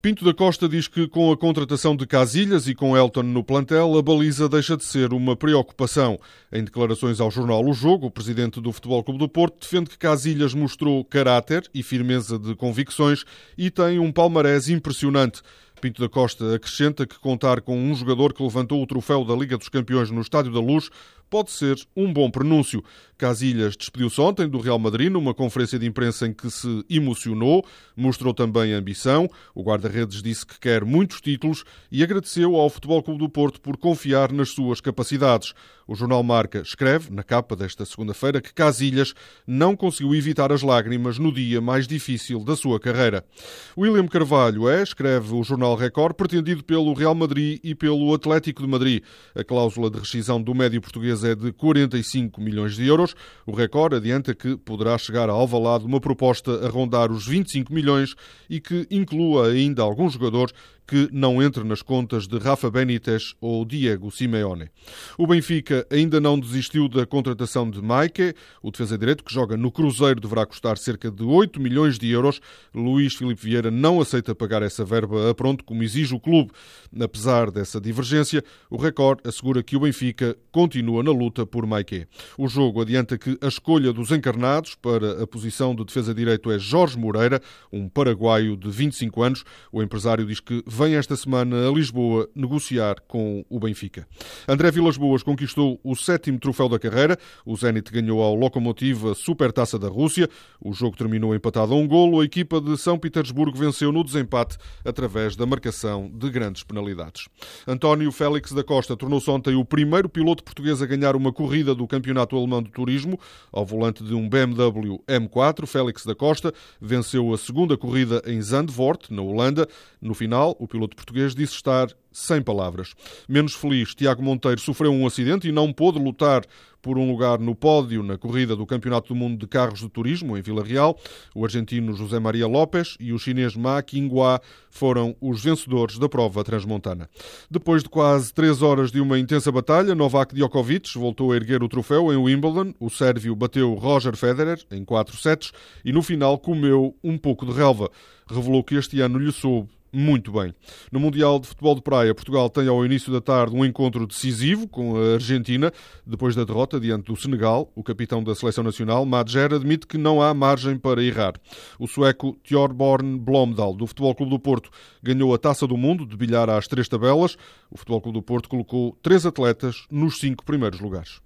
Pinto da Costa diz que com a contratação de Casilhas e com Elton no plantel, a baliza deixa de ser uma preocupação. Em declarações ao jornal O Jogo, o presidente do Futebol Clube do Porto defende que Casilhas mostrou caráter e firmeza de convicções e tem um palmarés impressionante. Pinto da Costa acrescenta que contar com um jogador que levantou o troféu da Liga dos Campeões no Estádio da Luz pode ser um bom prenúncio. Casilhas despediu-se ontem do Real Madrid numa conferência de imprensa em que se emocionou, mostrou também ambição. O guarda-redes disse que quer muitos títulos e agradeceu ao Futebol Clube do Porto por confiar nas suas capacidades. O jornal Marca escreve, na capa desta segunda-feira, que Casilhas não conseguiu evitar as lágrimas no dia mais difícil da sua carreira. William Carvalho é, escreve o jornal Record, pretendido pelo Real Madrid e pelo Atlético de Madrid. A cláusula de rescisão do médio português é de 45 milhões de euros. O Record adianta que poderá chegar a Alvalade uma proposta a rondar os 25 milhões e que inclua ainda alguns jogadores que não entre nas contas de Rafa Benítez ou Diego Simeone. O Benfica ainda não desistiu da contratação de Maike. O defesa-direito, que joga no Cruzeiro, deverá custar cerca de 8 milhões de euros. Luís Filipe Vieira não aceita pagar essa verba a pronto, como exige o clube. Apesar dessa divergência, o Record assegura que o Benfica continua na luta por Maike. O jogo adianta que a escolha dos encarnados para a posição de defesa-direito é Jorge Moreira, um paraguaio de 25 anos. O empresário diz que vem esta semana a Lisboa negociar com o Benfica. André Vilas Boas conquistou o sétimo troféu da carreira. O Zenit ganhou ao Lokomotiv a Supertaça da Rússia. O jogo terminou empatado a um golo. A equipa de São Petersburgo venceu no desempate através da marcação de grandes penalidades. António Félix da Costa tornou-se ontem o primeiro piloto português a ganhar uma corrida do Campeonato Alemão de Turismo ao volante de um BMW M4. Félix da Costa venceu a segunda corrida em Zandvoort, na Holanda. No final, o piloto português disse estar sem palavras. Menos feliz, Tiago Monteiro sofreu um acidente e não pôde lutar por um lugar no pódio na corrida do Campeonato do Mundo de Carros de Turismo em Vila Real. O argentino José Maria Lopes e o chinês Ma Qinghua foram os vencedores da prova transmontana. Depois de quase três horas de uma intensa batalha, Novak Djokovic voltou a erguer o troféu em Wimbledon. O sérvio bateu Roger Federer em quatro sets e no final comeu um pouco de relva. Revelou que este ano lhe soube muito bem. No Mundial de Futebol de Praia, Portugal tem ao início da tarde um encontro decisivo com a Argentina. Depois da derrota diante do Senegal, o capitão da seleção nacional, Madjer, admite que não há margem para errar. O sueco Thorborn Blomdal, do Futebol Clube do Porto, ganhou a Taça do Mundo de bilhar às três tabelas. O Futebol Clube do Porto colocou três atletas nos cinco primeiros lugares.